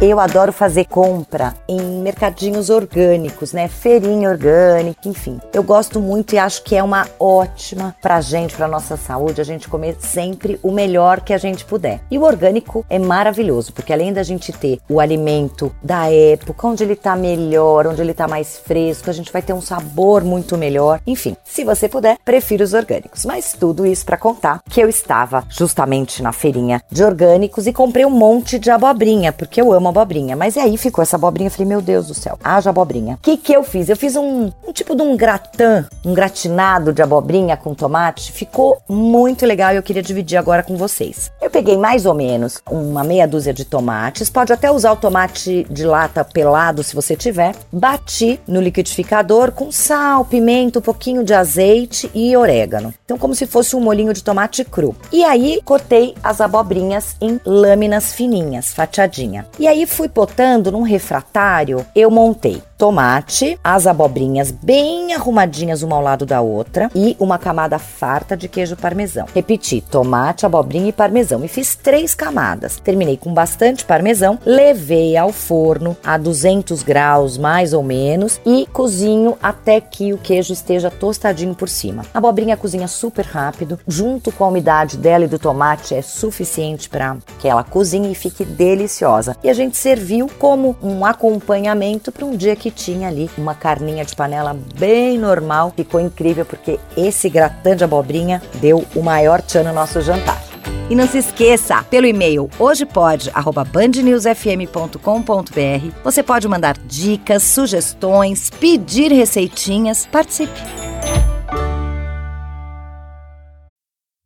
Eu adoro fazer compra em mercadinhos orgânicos, né? Feirinha orgânica, enfim. Eu gosto muito e acho que é uma ótima pra gente, pra nossa saúde, a gente comer sempre o melhor que a gente puder. E o orgânico é maravilhoso, porque além da gente ter o alimento da época, onde ele tá melhor, onde ele tá mais fresco, a gente vai ter um sabor muito melhor. Enfim, se você puder, prefiro os orgânicos. Mas tudo isso para contar que eu estava justamente na feirinha de orgânicos e comprei um monte de abobrinha, porque eu amo abobrinha. Mas aí ficou essa abobrinha, eu falei, meu Deus do céu, haja abobrinha. O que que eu fiz? Eu fiz um, um tipo de um gratin, um gratinado de abobrinha com tomate. Ficou muito legal e eu queria dividir agora com vocês. Eu peguei mais ou menos uma meia dúzia de tomates, pode até usar o tomate de lata pelado se você tiver. Bati no liquidificador com sal, pimenta, um pouquinho de azeite e orégano. Então, como se fosse um molinho de tomate cru. E aí, cortei as abobrinhas em lâminas fininhas, fatiadinha. E aí, fui botando num refratário, eu montei tomate, as abobrinhas bem arrumadinhas uma ao lado da outra e uma camada farta de queijo parmesão. Repeti, tomate, abobrinha e parmesão e fiz três camadas. Terminei com bastante parmesão, levei ao forno a 200 graus mais ou menos e cozinho até que o queijo esteja tostadinho por cima. A abobrinha cozinha super rápido, junto com a umidade dela e do tomate é suficiente para que ela cozinhe e fique deliciosa. E a gente serviu como um acompanhamento para um dia que tinha ali uma carninha de panela bem normal. Ficou incrível porque esse gratin de abobrinha deu o maior tchan no nosso jantar. E não se esqueça, pelo e-mail hojepod@bandnewsfm.com.br, você pode mandar dicas, sugestões, pedir receitinhas, participe.